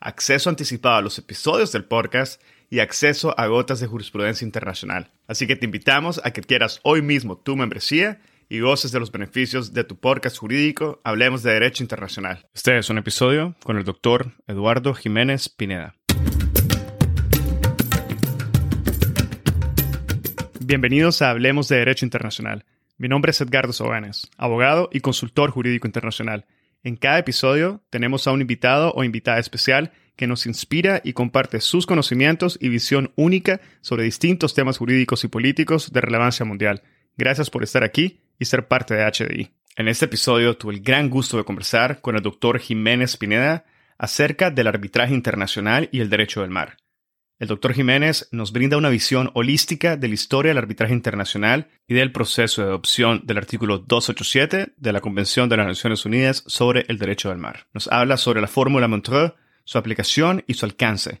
acceso anticipado a los episodios del podcast y acceso a gotas de jurisprudencia internacional. Así que te invitamos a que quieras hoy mismo tu membresía y goces de los beneficios de tu podcast jurídico Hablemos de Derecho Internacional. Este es un episodio con el doctor Eduardo Jiménez Pineda. Bienvenidos a Hablemos de Derecho Internacional. Mi nombre es Edgardo Soganes, abogado y consultor jurídico internacional en cada episodio tenemos a un invitado o invitada especial que nos inspira y comparte sus conocimientos y visión única sobre distintos temas jurídicos y políticos de relevancia mundial. Gracias por estar aquí y ser parte de HDI. En este episodio tuve el gran gusto de conversar con el doctor Jiménez Pineda acerca del arbitraje internacional y el derecho del mar. El doctor Jiménez nos brinda una visión holística de la historia del arbitraje internacional y del proceso de adopción del artículo 287 de la Convención de las Naciones Unidas sobre el Derecho del Mar. Nos habla sobre la fórmula Montreux, su aplicación y su alcance.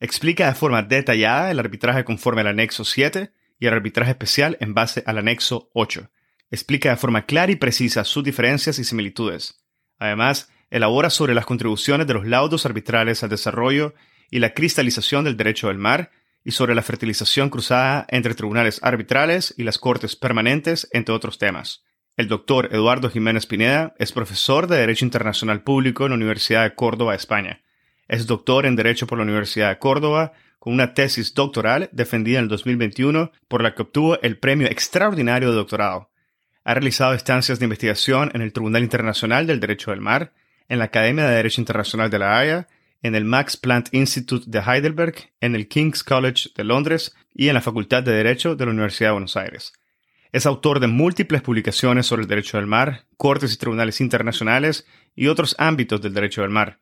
Explica de forma detallada el arbitraje conforme al anexo 7 y el arbitraje especial en base al anexo 8. Explica de forma clara y precisa sus diferencias y similitudes. Además, elabora sobre las contribuciones de los laudos arbitrales al desarrollo y la cristalización del derecho del mar, y sobre la fertilización cruzada entre tribunales arbitrales y las cortes permanentes, entre otros temas. El doctor Eduardo Jiménez Pineda es profesor de Derecho Internacional Público en la Universidad de Córdoba, España. Es doctor en Derecho por la Universidad de Córdoba, con una tesis doctoral defendida en el 2021, por la que obtuvo el Premio Extraordinario de Doctorado. Ha realizado estancias de investigación en el Tribunal Internacional del Derecho del Mar, en la Academia de Derecho Internacional de la Haya en el Max Planck Institute de Heidelberg, en el King's College de Londres y en la Facultad de Derecho de la Universidad de Buenos Aires. Es autor de múltiples publicaciones sobre el derecho del mar, cortes y tribunales internacionales y otros ámbitos del derecho del mar.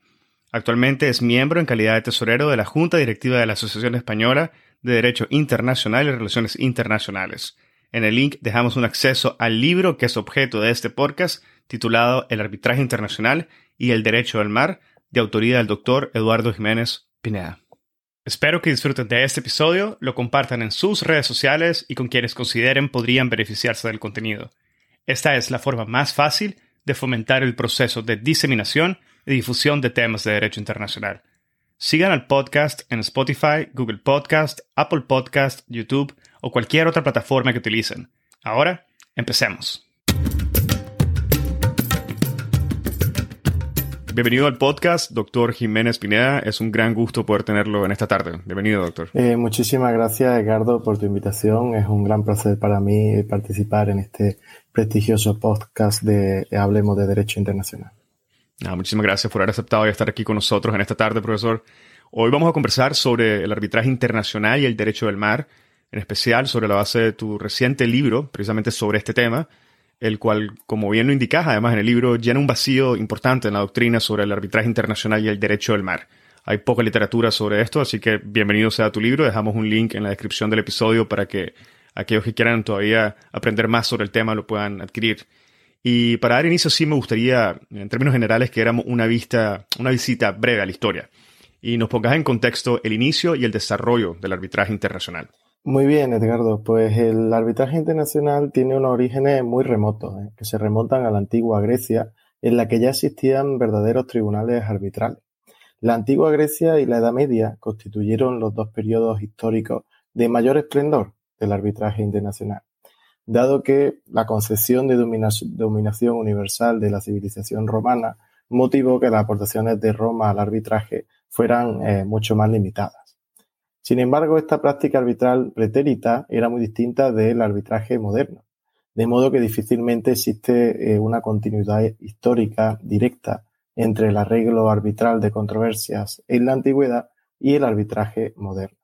Actualmente es miembro en calidad de tesorero de la Junta Directiva de la Asociación Española de Derecho Internacional y Relaciones Internacionales. En el link dejamos un acceso al libro que es objeto de este podcast, titulado El arbitraje internacional y el derecho del mar, de autoría del doctor Eduardo Jiménez Pineda. Espero que disfruten de este episodio, lo compartan en sus redes sociales y con quienes consideren podrían beneficiarse del contenido. Esta es la forma más fácil de fomentar el proceso de diseminación y difusión de temas de derecho internacional. Sigan al podcast en Spotify, Google Podcast, Apple Podcast, YouTube o cualquier otra plataforma que utilicen. Ahora, empecemos. Bienvenido al podcast, doctor Jiménez Pineda. Es un gran gusto poder tenerlo en esta tarde. Bienvenido, doctor. Eh, muchísimas gracias, Edgardo, por tu invitación. Es un gran placer para mí participar en este prestigioso podcast de Hablemos de Derecho Internacional. muchísimas gracias por haber aceptado y estar aquí con nosotros en esta tarde, profesor. Hoy vamos a conversar sobre el arbitraje internacional y el derecho del mar, en especial sobre la base de tu reciente libro, precisamente sobre este tema, el cual, como bien lo indicas, además en el libro, llena un vacío importante en la doctrina sobre el arbitraje internacional y el derecho del mar. Hay poca literatura sobre esto, así que bienvenido sea tu libro. Dejamos un link en la descripción del episodio para que aquellos que quieran todavía aprender más sobre el tema lo puedan adquirir. Y para dar inicio, sí me gustaría, en términos generales, que éramos una vista, una visita breve a la historia y nos pongas en contexto el inicio y el desarrollo del arbitraje internacional. Muy bien, Edgardo. Pues el arbitraje internacional tiene unos orígenes muy remotos, ¿eh? que se remontan a la antigua Grecia, en la que ya existían verdaderos tribunales arbitrales. La antigua Grecia y la Edad Media constituyeron los dos periodos históricos de mayor esplendor del arbitraje internacional, dado que la concepción de dominación universal de la civilización romana motivó que las aportaciones de Roma al arbitraje fueran eh, mucho más limitadas. Sin embargo, esta práctica arbitral pretérita era muy distinta del arbitraje moderno, de modo que difícilmente existe eh, una continuidad histórica directa entre el arreglo arbitral de controversias en la antigüedad y el arbitraje moderno.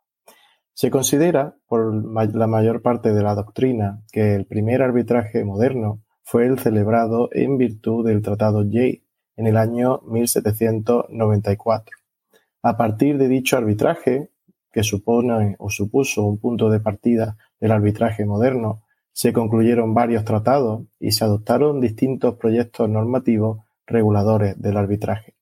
Se considera por la mayor parte de la doctrina que el primer arbitraje moderno fue el celebrado en virtud del Tratado Jay en el año 1794. A partir de dicho arbitraje, que supone o supuso un punto de partida del arbitraje moderno, se concluyeron varios tratados y se adoptaron distintos proyectos normativos reguladores del arbitraje.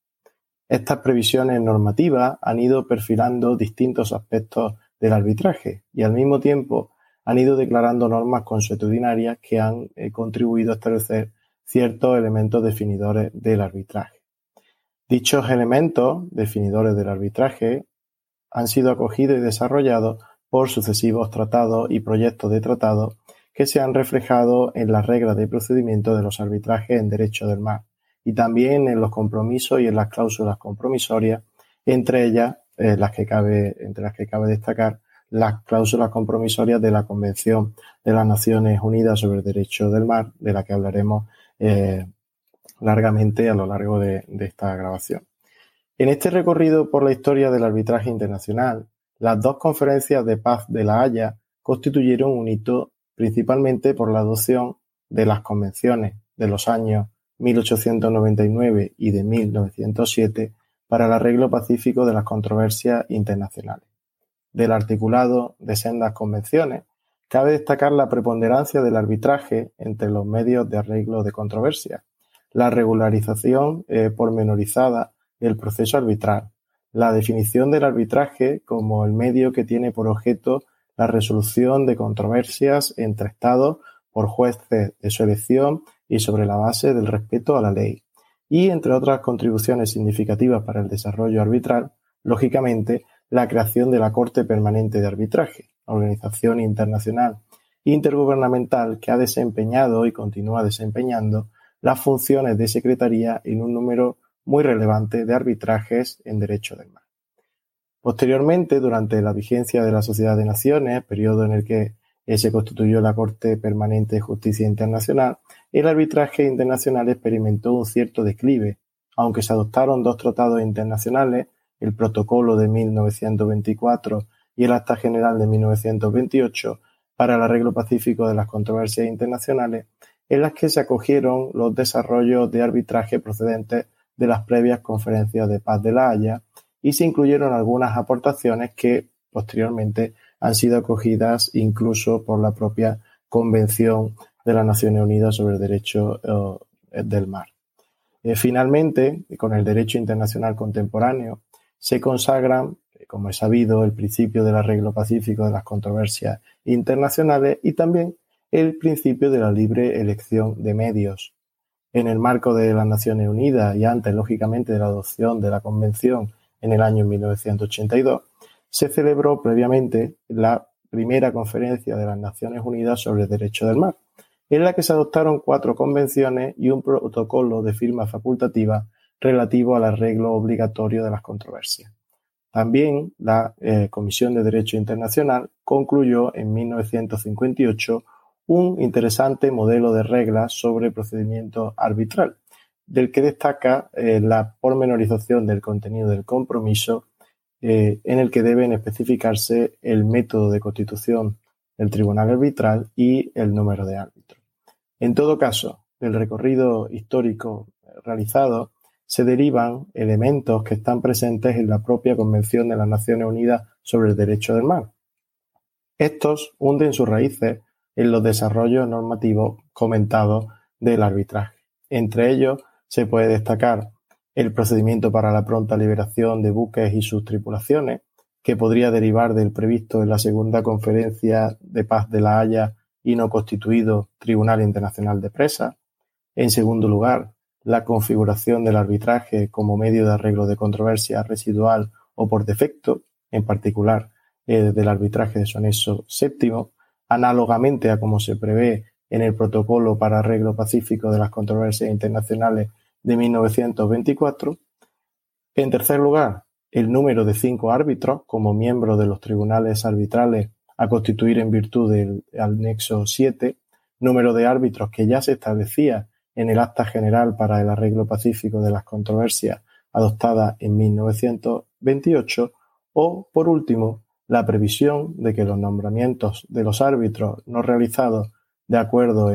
Estas previsiones normativas han ido perfilando distintos aspectos del arbitraje y al mismo tiempo han ido declarando normas consuetudinarias que han eh, contribuido a establecer ciertos elementos definidores del arbitraje. Dichos elementos definidores del arbitraje han sido acogidos y desarrollados por sucesivos tratados y proyectos de tratados que se han reflejado en las reglas de procedimiento de los arbitrajes en derecho del mar y también en los compromisos y en las cláusulas compromisorias, entre ellas eh, las que cabe, entre las que cabe destacar las cláusulas compromisorias de la Convención de las Naciones Unidas sobre el Derecho del Mar, de la que hablaremos eh, largamente a lo largo de, esta grabación. En este recorrido por la historia del arbitraje internacional, las dos conferencias de paz de La Haya constituyeron un hito principalmente por la adopción de las convenciones de los años 1899 y de 1907 para el arreglo pacífico de las controversias internacionales. Del articulado de sendas convenciones, cabe destacar la preponderancia del arbitraje entre los medios de arreglo de controversias, la regularización eh, pormenorizada del proceso arbitral, la definición del arbitraje como el medio que tiene por objeto la resolución de controversias entre Estados por jueces de su elección y sobre la base del respeto a la ley. Y, entre otras contribuciones significativas para el desarrollo arbitral, lógicamente, la creación de la Corte Permanente de Arbitraje, organización internacional intergubernamental que ha desempeñado y continúa desempeñando las funciones de secretaría en un número muy relevante de arbitrajes en derecho del mar. Posteriormente, durante la vigencia de la Sociedad de Naciones, periodo en el que se constituyó la Corte Permanente de Justicia Internacional, el arbitraje internacional experimentó un cierto declive, aunque se adoptaron dos tratados internacionales, el Protocolo de 1924 y el Acta General de 1928, para el arreglo pacífico de las controversias internacionales, en las que se acogieron los desarrollos de arbitraje procedentes de las previas conferencias de paz de La Haya y se incluyeron algunas aportaciones que posteriormente han sido acogidas incluso por la propia Convención de las Naciones Unidas sobre el Derecho eh, del Mar. Eh, finalmente, con el derecho internacional contemporáneo, se consagran, eh, como es sabido, el principio del arreglo pacífico de las controversias internacionales y también el principio de la libre elección de medios. En el marco de las Naciones Unidas y antes, lógicamente, de la adopción de la Convención en el año 1982, se celebró previamente la primera conferencia de las Naciones Unidas sobre el Derecho del Mar, en la que se adoptaron cuatro convenciones y un protocolo de firma facultativa relativo al arreglo obligatorio de las controversias. También la eh, Comisión de Derecho Internacional concluyó en 1958 un interesante modelo de reglas sobre procedimiento arbitral, del que destaca eh, la pormenorización del contenido del compromiso eh, en el que deben especificarse el método de constitución del tribunal arbitral y el número de árbitros. En todo caso, del recorrido histórico realizado, se derivan elementos que están presentes en la propia Convención de las Naciones Unidas sobre el Derecho del Mar. Estos hunden sus raíces en los desarrollos normativos comentados del arbitraje. Entre ellos se puede destacar el procedimiento para la pronta liberación de buques y sus tripulaciones, que podría derivar del previsto en la segunda conferencia de paz de La Haya y no constituido Tribunal Internacional de Presas. En segundo lugar, la configuración del arbitraje como medio de arreglo de controversia residual o por defecto, en particular eh, del arbitraje de su anexo séptimo, análogamente a como se prevé en el Protocolo para Arreglo Pacífico de las Controversias Internacionales de 1924. En tercer lugar, el número de cinco árbitros como miembros de los tribunales arbitrales a constituir en virtud del anexo 7, número de árbitros que ya se establecía en el Acta General para el Arreglo Pacífico de las Controversias adoptada en 1928, o, por último, la previsión de que los nombramientos de los árbitros no realizados de acuerdo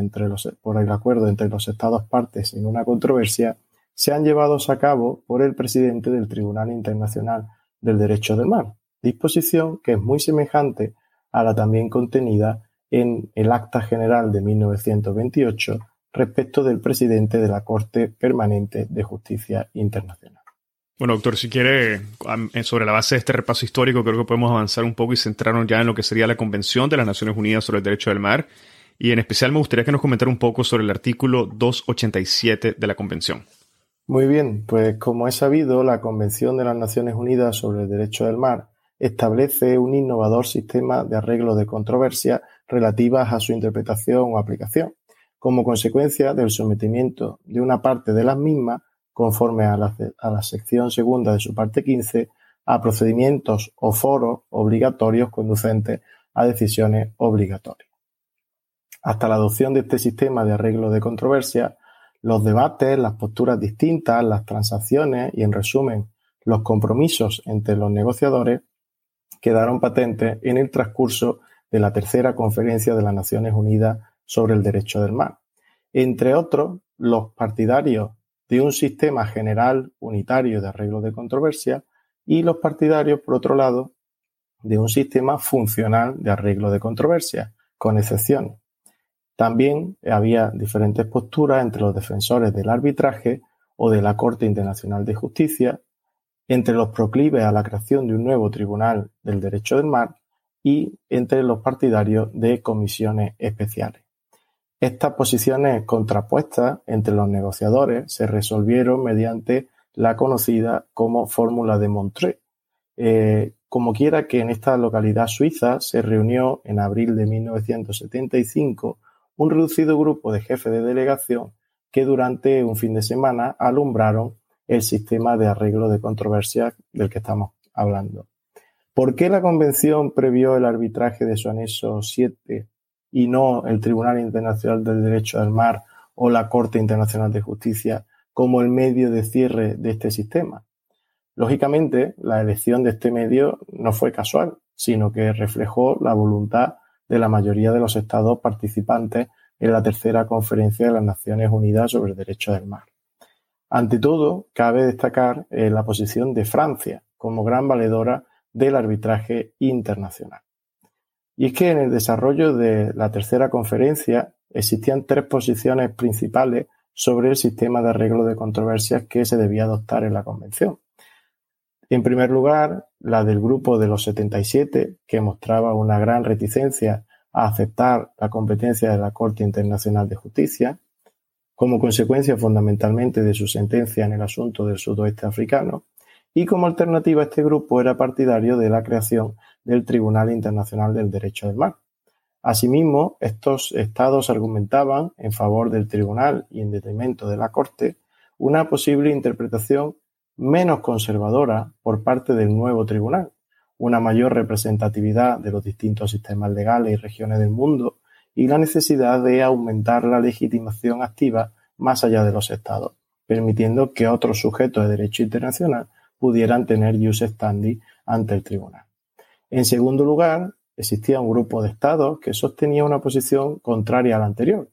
por el acuerdo entre los Estados partes en una controversia sean llevados a cabo por el presidente del Tribunal Internacional del Derecho del Mar, disposición que es muy semejante a la también contenida en el Acta General de 1928 respecto del presidente de la Corte Permanente de Justicia Internacional. Bueno, doctor, si quiere, sobre la base de este repaso histórico, creo que podemos avanzar un poco y centrarnos ya en lo que sería la Convención de las Naciones Unidas sobre el Derecho del Mar. Y en especial me gustaría que nos comentara un poco sobre el artículo 287 de la Convención. Muy bien, pues como es sabido, la Convención de las Naciones Unidas sobre el Derecho del Mar establece un innovador sistema de arreglo de controversias relativas a su interpretación o aplicación, como consecuencia del sometimiento de una parte de las mismas conforme a la, sección segunda de su parte 15, a procedimientos o foros obligatorios conducentes a decisiones obligatorias. Hasta la adopción de este sistema de arreglo de controversia, los debates, las posturas distintas, las transacciones y, en resumen, los compromisos entre los negociadores quedaron patentes en el transcurso de la tercera conferencia de las Naciones Unidas sobre el Derecho del Mar. Entre otros, los partidarios de un sistema general unitario de arreglo de controversia y los partidarios, por otro lado, de un sistema funcional de arreglo de controversia, con excepciones. También había diferentes posturas entre los defensores del arbitraje o de la Corte Internacional de Justicia, entre los proclives a la creación de un nuevo Tribunal del Derecho del Mar y entre los partidarios de comisiones especiales. Estas posiciones contrapuestas entre los negociadores se resolvieron mediante la conocida como fórmula de Montreux. Eh, como quiera que en esta localidad suiza se reunió en abril de 1975 un reducido grupo de jefes de delegación que durante un fin de semana alumbraron el sistema de arreglo de controversias del que estamos hablando. ¿Por qué la Convención previó el arbitraje de su anexo 7 y no el Tribunal Internacional del Derecho del Mar o la Corte Internacional de Justicia como el medio de cierre de este sistema. Lógicamente, la elección de este medio no fue casual, sino que reflejó la voluntad de la mayoría de los estados participantes en la tercera conferencia de las Naciones Unidas sobre el Derecho del Mar. Ante todo, cabe destacar eh, la posición de Francia como gran valedora del arbitraje internacional. Y es que en el desarrollo de la tercera conferencia existían tres posiciones principales sobre el sistema de arreglo de controversias que se debía adoptar en la Convención. En primer lugar, la del grupo de los 77, que mostraba una gran reticencia a aceptar la competencia de la Corte Internacional de Justicia, como consecuencia fundamentalmente de su sentencia en el asunto del sudoeste africano, y como alternativa este grupo era partidario de la creación del Tribunal Internacional del Derecho del Mar. Asimismo, estos estados argumentaban en favor del tribunal y en detrimento de la Corte una posible interpretación menos conservadora por parte del nuevo tribunal, una mayor representatividad de los distintos sistemas legales y regiones del mundo y la necesidad de aumentar la legitimación activa más allá de los estados, permitiendo que otros sujetos de derecho internacional pudieran tener use standing ante el tribunal. En segundo lugar, existía un grupo de estados que sostenía una posición contraria a la anterior,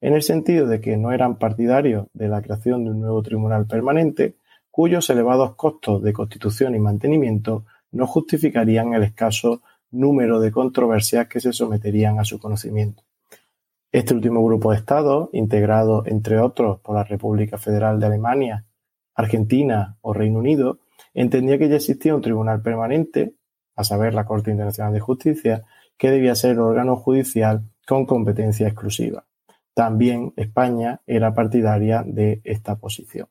en el sentido de que no eran partidarios de la creación de un nuevo tribunal permanente, cuyos elevados costos de constitución y mantenimiento no justificarían el escaso número de controversias que se someterían a su conocimiento. Este último grupo de estados, integrado entre otros por la República Federal de Alemania, Argentina o Reino Unido, entendía que ya existía un tribunal permanente a saber la Corte Internacional de Justicia, que debía ser órgano judicial con competencia exclusiva. También España era partidaria de esta posición.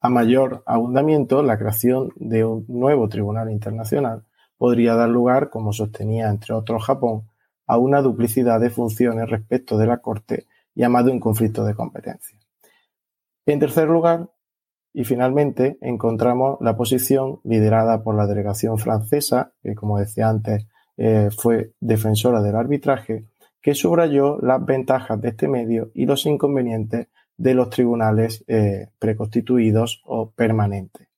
A mayor abundamiento, la creación de un nuevo tribunal internacional podría dar lugar, como sostenía entre otros Japón, a una duplicidad de funciones respecto de la Corte y un conflicto de competencia. En tercer lugar, y finalmente encontramos la posición liderada por la delegación francesa, que como decía antes eh, fue defensora del arbitraje, que subrayó las ventajas de este medio y los inconvenientes de los tribunales eh, preconstituidos o permanentes.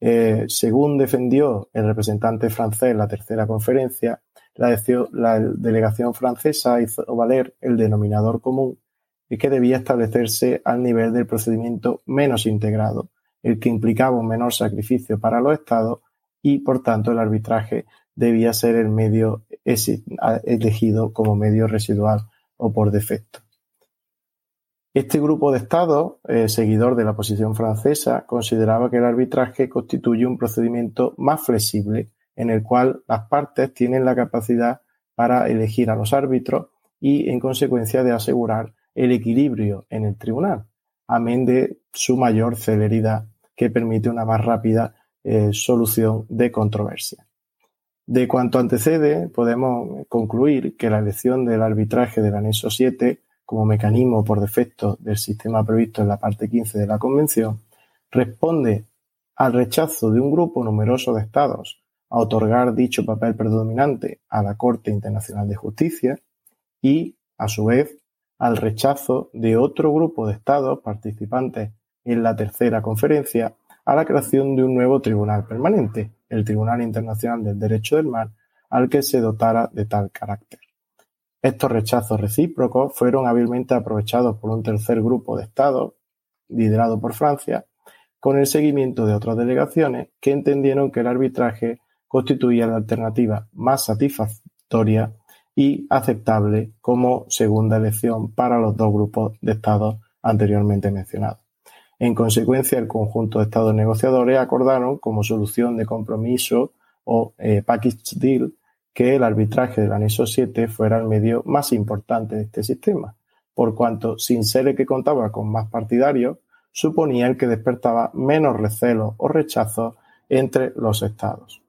Eh, según defendió el representante francés en la tercera conferencia, la, la delegación francesa hizo valer el denominador común y que debía establecerse al nivel del procedimiento menos integrado, el que implicaba un menor sacrificio para los Estados y por tanto el arbitraje debía ser el medio elegido como medio residual o por defecto. Este grupo de estados, eh, seguidor de la posición francesa, consideraba que el arbitraje constituye un procedimiento más flexible en el cual las partes tienen la capacidad para elegir a los árbitros y, en consecuencia, de asegurar el equilibrio en el tribunal, amén de su mayor celeridad que permite una más rápida eh, solución de controversia. De cuanto antecede, podemos concluir que la elección del arbitraje del anexo 7 como mecanismo por defecto del sistema previsto en la parte 15 de la Convención, responde al rechazo de un grupo numeroso de Estados a otorgar dicho papel predominante a la Corte Internacional de Justicia y, a su vez, al rechazo de otro grupo de Estados participantes en la tercera conferencia a la creación de un nuevo tribunal permanente, el Tribunal Internacional del Derecho del Mar, al que se dotara de tal carácter. Estos rechazos recíprocos fueron hábilmente aprovechados por un tercer grupo de Estados, liderado por Francia, con el seguimiento de otras delegaciones que entendieron que el arbitraje constituía la alternativa más satisfactoria y aceptable como segunda elección para los dos grupos de Estados anteriormente mencionados. En consecuencia, el conjunto de Estados negociadores acordaron como solución de compromiso o eh, package deal que el arbitraje del anexo 7 fuera el medio más importante de este sistema, por cuanto, sin ser el que contaba con más partidarios, suponía el que despertaba menos recelo o rechazo entre los estados.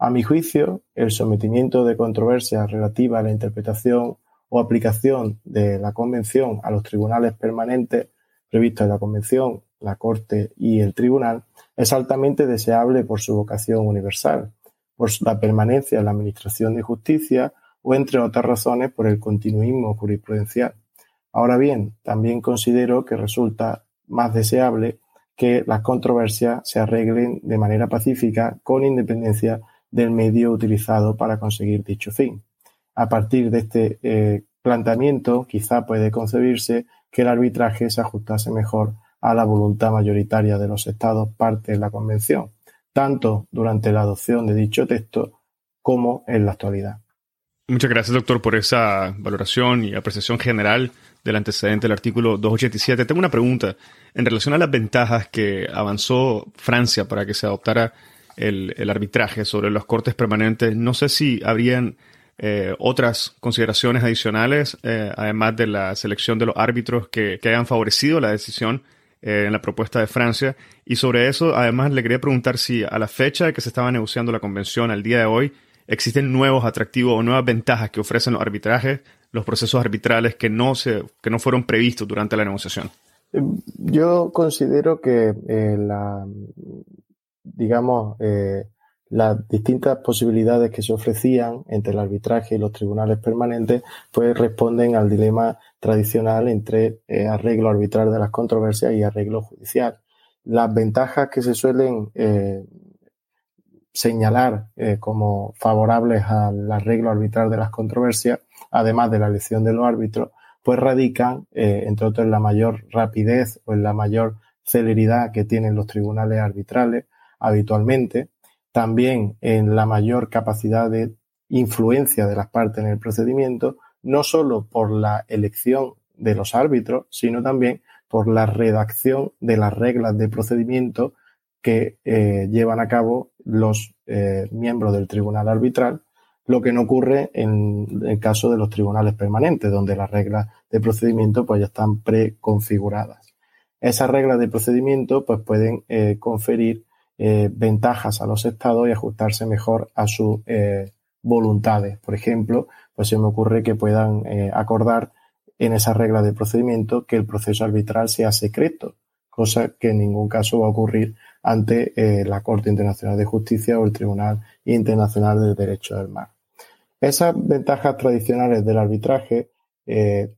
A mi juicio, el sometimiento de controversias relativas a la interpretación o aplicación de la Convención a los tribunales permanentes previstos en la Convención, la Corte y el Tribunal es altamente deseable por su vocación universal, por la permanencia en la Administración de Justicia o, entre otras razones, por el continuismo jurisprudencial. Ahora bien, también considero que resulta más deseable que las controversias se arreglen de manera pacífica con independencia del medio utilizado para conseguir dicho fin. A partir de este eh, planteamiento, quizá puede concebirse que el arbitraje se ajustase mejor a la voluntad mayoritaria de los Estados parte de la Convención, tanto durante la adopción de dicho texto como en la actualidad. Muchas gracias, doctor, por esa valoración y apreciación general del antecedente del artículo 287. Tengo una pregunta en relación a las ventajas que avanzó Francia para que se adoptara el, arbitraje sobre los cortes permanentes. No sé si habrían eh, otras consideraciones adicionales, eh, además de la selección de los árbitros que, que hayan favorecido la decisión eh, en la propuesta de Francia. Y sobre eso, además, le quería preguntar si a la fecha que se estaba negociando la convención, al día de hoy, existen nuevos atractivos o nuevas ventajas que ofrecen los arbitrajes, los procesos arbitrales que no, se, que no fueron previstos durante la negociación. Yo considero que la, digamos, eh, las distintas posibilidades que se ofrecían entre el arbitraje y los tribunales permanentes, pues responden al dilema tradicional entre eh, arreglo arbitral de las controversias y arreglo judicial. Las ventajas que se suelen eh, señalar como favorables al arreglo arbitral de las controversias, además de la elección de los árbitros, pues radican, entre otros, en la mayor rapidez o en la mayor celeridad que tienen los tribunales arbitrales habitualmente, también en la mayor capacidad de influencia de las partes en el procedimiento, no solo por la elección de los árbitros, sino también por la redacción de las reglas de procedimiento que eh, llevan a cabo los eh, miembros del tribunal arbitral, lo que no ocurre en el caso de los tribunales permanentes, donde las reglas de procedimiento pues ya están preconfiguradas. Esas reglas de procedimiento pues pueden eh, conferir eh, ventajas a los estados y ajustarse mejor a sus eh, voluntades. Por ejemplo, pues se me ocurre que puedan eh, acordar en esa regla de procedimiento que el proceso arbitral sea secreto, cosa que en ningún caso va a ocurrir ante la Corte Internacional de Justicia o el Tribunal Internacional de Derecho del Mar. Esas ventajas tradicionales del arbitraje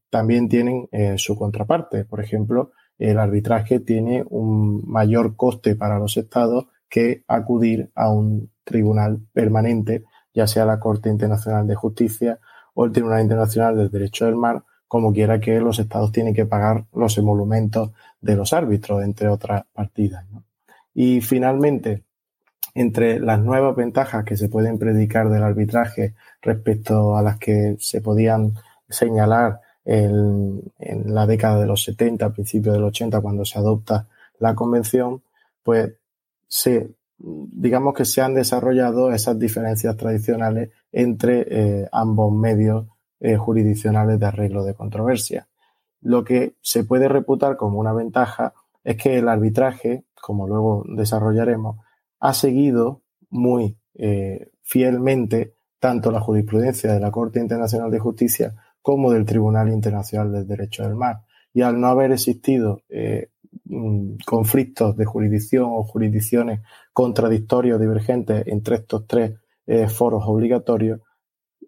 también tienen su contraparte. Por ejemplo, el arbitraje tiene un mayor coste para los estados que acudir a un tribunal permanente, ya sea la Corte Internacional de Justicia o el Tribunal Internacional del Derecho del Mar, como quiera que los estados tienen que pagar los emolumentos de los árbitros, entre otras partidas. Y finalmente, entre las nuevas ventajas que se pueden predicar del arbitraje respecto a las que se podían señalar en, la década de los 70, principios de los 80, cuando se adopta la convención, pues se, digamos que se han desarrollado esas diferencias tradicionales entre eh, ambos medios eh, jurisdiccionales de arreglo de controversia. Lo que se puede reputar como una ventaja es que el arbitraje, como luego desarrollaremos, ha seguido muy eh, fielmente tanto la jurisprudencia de la Corte Internacional de Justicia como del Tribunal Internacional del Derecho del Mar. Y al no haber existido eh, mm, conflictos de jurisdicción o jurisdicciones contradictorias o divergentes entre estos tres eh, foros obligatorios,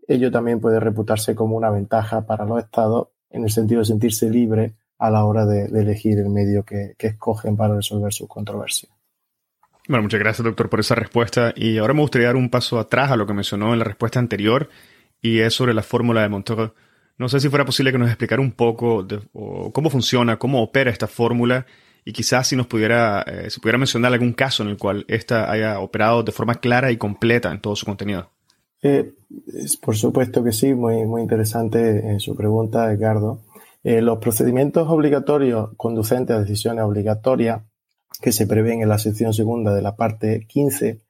ello también puede reputarse como una ventaja para los estados en el sentido de sentirse libres a la hora de, elegir el medio que, escogen para resolver sus controversias. Bueno, muchas gracias, doctor, por esa respuesta. Y ahora me gustaría dar un paso atrás a lo que mencionó en la respuesta anterior, y es sobre la fórmula de Montague. No sé si fuera posible que nos explicara un poco de, cómo funciona, cómo opera esta fórmula, y quizás si nos pudiera, eh, si pudiera mencionar algún caso en el cual esta haya operado de forma clara y completa en todo su contenido. Eh, por supuesto que sí, muy, muy interesante eh, su pregunta, Edgardo. los procedimientos obligatorios conducentes a decisiones obligatorias que se prevén en la sección segunda de la parte 15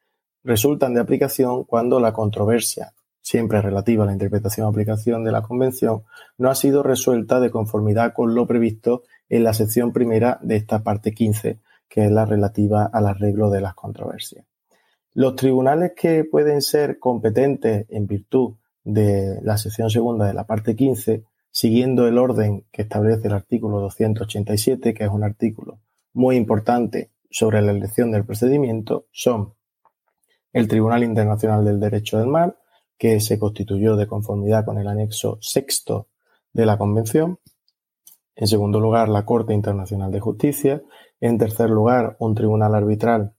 resultan de aplicación cuando la controversia, siempre relativa a la interpretación o aplicación de la Convención, no ha sido resuelta de conformidad con lo previsto en la sección primera de esta parte 15, que es la relativa al arreglo de las controversias. Los tribunales que pueden ser competentes en virtud de la sección segunda de la parte 15, siguiendo el orden que establece el artículo 287, que es un artículo muy importante sobre la elección del procedimiento son el Tribunal Internacional del Derecho del Mar, que se constituyó de conformidad con el anexo sexto de la Convención. En segundo lugar, la Corte Internacional de Justicia. En tercer lugar, un tribunal arbitral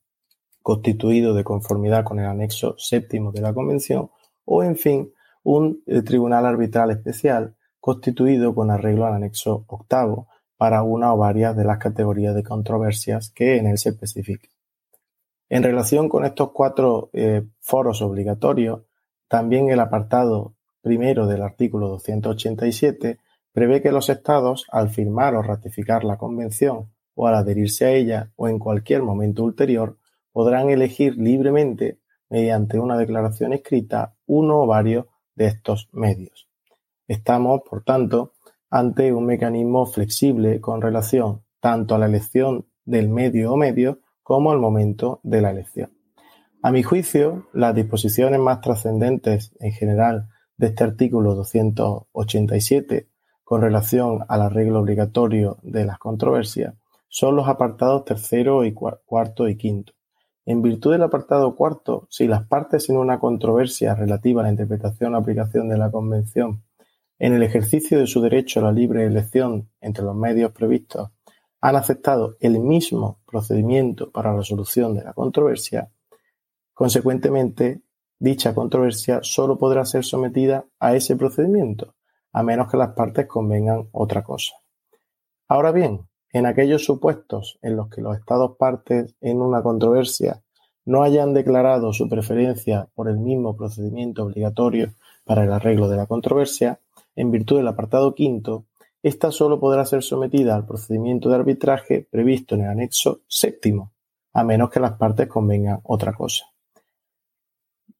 constituido de conformidad con el anexo séptimo de la Convención. O, en fin, un eh, tribunal arbitral especial constituido con arreglo al anexo octavo, para una o varias de las categorías de controversias que en él se especifiquen. En relación con estos cuatro eh, foros obligatorios, también el apartado primero del artículo 287 prevé que los estados, al firmar o ratificar la convención o al adherirse a ella o en cualquier momento ulterior, podrán elegir libremente, mediante una declaración escrita, uno o varios de estos medios. Estamos, por tanto, ante un mecanismo flexible con relación tanto a la elección del medio o medios como al momento de la elección. A mi juicio, las disposiciones más trascendentes en general de este artículo 287 con relación al arreglo obligatorio de las controversias son los apartados tercero y cuarto y quinto. En virtud del apartado cuarto, si las partes en una controversia relativa a la interpretación o aplicación de la Convención en el ejercicio de su derecho a la libre elección entre los medios previstos, han aceptado el mismo procedimiento para la solución de la controversia, consecuentemente, dicha controversia solo podrá ser sometida a ese procedimiento, a menos que las partes convengan otra cosa. Ahora bien, en aquellos supuestos en los que los estados partes en una controversia no hayan declarado su preferencia por el mismo procedimiento obligatorio para el arreglo de la controversia, en virtud del apartado quinto, esta solo podrá ser sometida al procedimiento de arbitraje previsto en el anexo séptimo, a menos que las partes convengan otra cosa.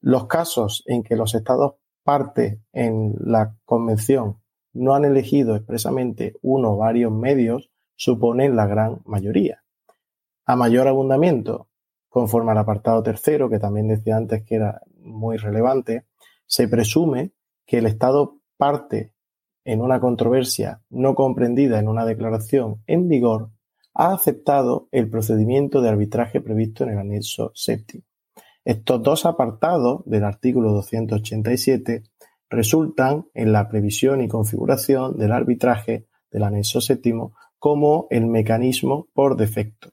Los casos en que los estados partes en la convención no han elegido expresamente uno o varios medios suponen la gran mayoría. A mayor abundamiento, conforme al apartado tercero, que también decía antes que era muy relevante, se presume que el estado parte en una controversia no comprendida en una declaración en vigor, ha aceptado el procedimiento de arbitraje previsto en el anexo séptimo. Estos dos apartados del artículo 287 resultan en la previsión y configuración del arbitraje del anexo séptimo como el mecanismo por defecto,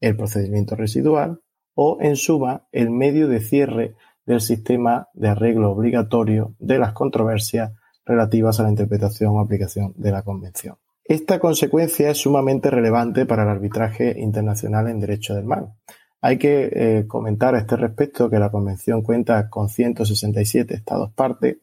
el procedimiento residual o, en suma, el medio de cierre del sistema de arreglo obligatorio de las controversias relativas a la interpretación o aplicación de la Convención. Esta consecuencia es sumamente relevante para el arbitraje internacional en derecho del mar. Hay que eh, comentar a este respecto que la Convención cuenta con 167 Estados parte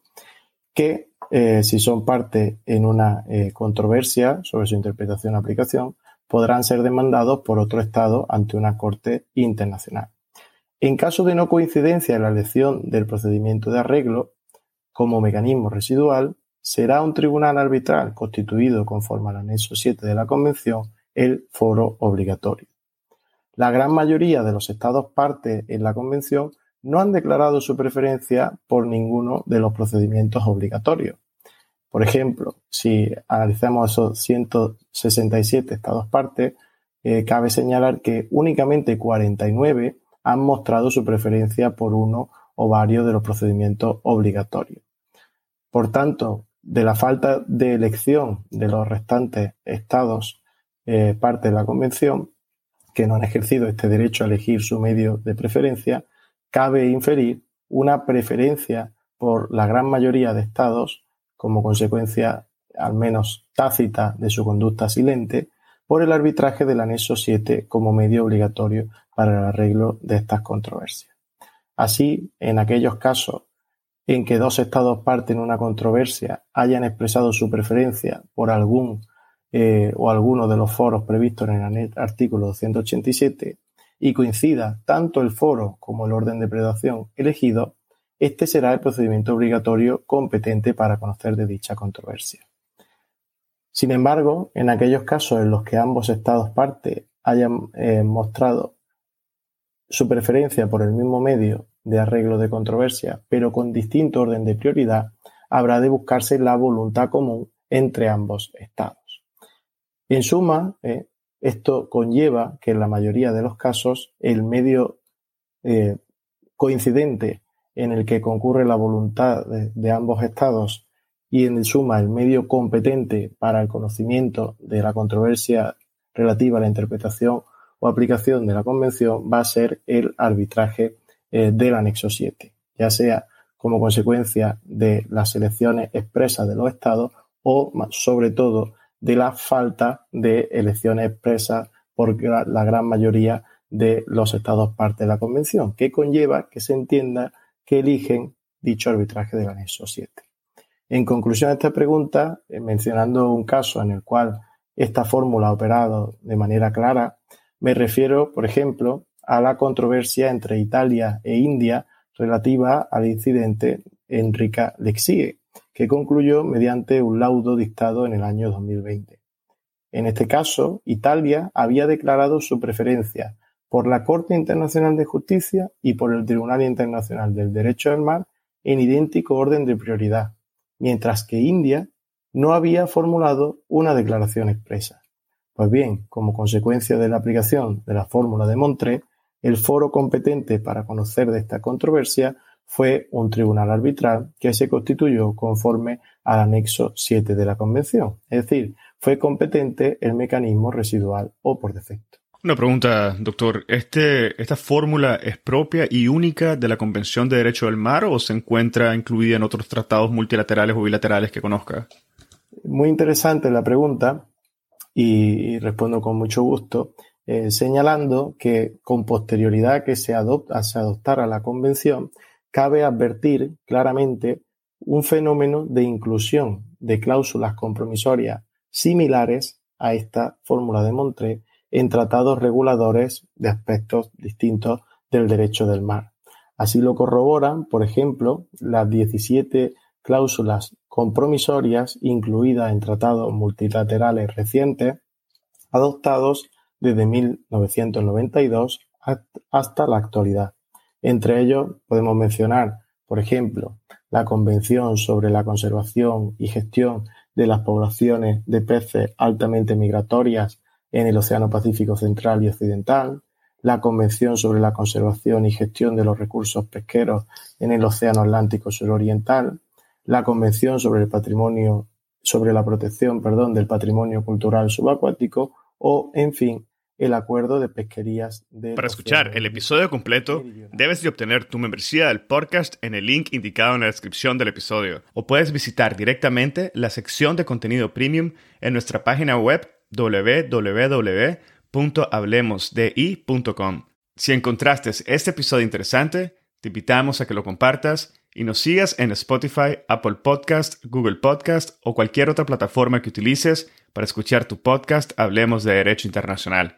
que, eh, si son parte en una eh, controversia sobre su interpretación o aplicación, podrán ser demandados por otro Estado ante una Corte internacional. En caso de no coincidencia en la elección del procedimiento de arreglo como mecanismo residual, será un tribunal arbitral constituido conforme al anexo 7 de la Convención el foro obligatorio. La gran mayoría de los estados partes en la Convención no han declarado su preferencia por ninguno de los procedimientos obligatorios. Por ejemplo, si analizamos esos 167 estados partes, eh, cabe señalar que únicamente 49 han mostrado su preferencia por uno o varios de los procedimientos obligatorios. Por tanto, de la falta de elección de los restantes estados eh, parte de la Convención, que no han ejercido este derecho a elegir su medio de preferencia, cabe inferir una preferencia por la gran mayoría de estados, como consecuencia al menos tácita de su conducta silente, por el arbitraje del anexo 7 como medio obligatorio para el arreglo de estas controversias. Así, en aquellos casos en que dos estados parten una controversia hayan expresado su preferencia por algún eh, o alguno de los foros previstos en el artículo 287 y coincida tanto el foro como el orden de predación elegido, este será el procedimiento obligatorio competente para conocer de dicha controversia. Sin embargo, en aquellos casos en los que ambos estados partes hayan eh, mostrado su preferencia por el mismo medio de arreglo de controversia, pero con distinto orden de prioridad, habrá de buscarse la voluntad común entre ambos estados. En suma, eh, esto conlleva que en la mayoría de los casos el medio eh, coincidente en el que concurre la voluntad de, ambos estados y en suma el medio competente para el conocimiento de la controversia relativa a la interpretación o aplicación de la Convención va a ser el arbitraje eh, del anexo 7, ya sea como consecuencia de las elecciones expresas de los estados o sobre todo de la falta de elecciones expresas por la gran mayoría de los estados parte de la Convención, que conlleva que se entienda que eligen dicho arbitraje del anexo 7. En conclusión a esta pregunta, eh, mencionando un caso en el cual esta fórmula ha operado de manera clara, me refiero, por ejemplo, a la controversia entre Italia e India relativa al incidente Enrica Lexie, que concluyó mediante un laudo dictado en el año 2020. En este caso, Italia había declarado su preferencia por la Corte Internacional de Justicia y por el Tribunal Internacional del Derecho del Mar en idéntico orden de prioridad, mientras que India no había formulado una declaración expresa. Pues bien, como consecuencia de la aplicación de la fórmula de Montré, el foro competente para conocer de esta controversia fue un tribunal arbitral que se constituyó conforme al anexo 7 de la Convención, es decir, fue competente el mecanismo residual o por defecto. Una pregunta, doctor. Este, ¿Esta fórmula es propia y única de la Convención de Derecho del Mar o se encuentra incluida en otros tratados multilaterales o bilaterales que conozca? Muy interesante la pregunta y respondo con mucho gusto. Eh, señalando que con posterioridad que se, adopta, se adoptara la Convención, cabe advertir claramente un fenómeno de inclusión de cláusulas compromisorias similares a esta fórmula de Montré en tratados reguladores de aspectos distintos del derecho del mar. Así lo corroboran, por ejemplo, las 17 cláusulas compromisorias incluidas en tratados multilaterales recientes adoptados desde 1992 hasta la actualidad. Entre ellos podemos mencionar, por ejemplo, la Convención sobre la conservación y gestión de las poblaciones de peces altamente migratorias en el Océano Pacífico Central y Occidental, la Convención sobre la conservación y gestión de los recursos pesqueros en el Océano Atlántico Suroriental, la Convención sobre el patrimonio sobre la protección, perdón, del patrimonio cultural subacuático o, en fin, el acuerdo de pesquerías de... Para escuchar el episodio completo, debes de obtener tu membresía del podcast en el link indicado en la descripción del episodio, o puedes visitar directamente la sección de contenido premium en nuestra página web www.hablemosdi.com. Si encontraste este episodio interesante, te invitamos a que lo compartas y nos sigas en Spotify, Apple Podcast, Google Podcast o cualquier otra plataforma que utilices para escuchar tu podcast Hablemos de Derecho Internacional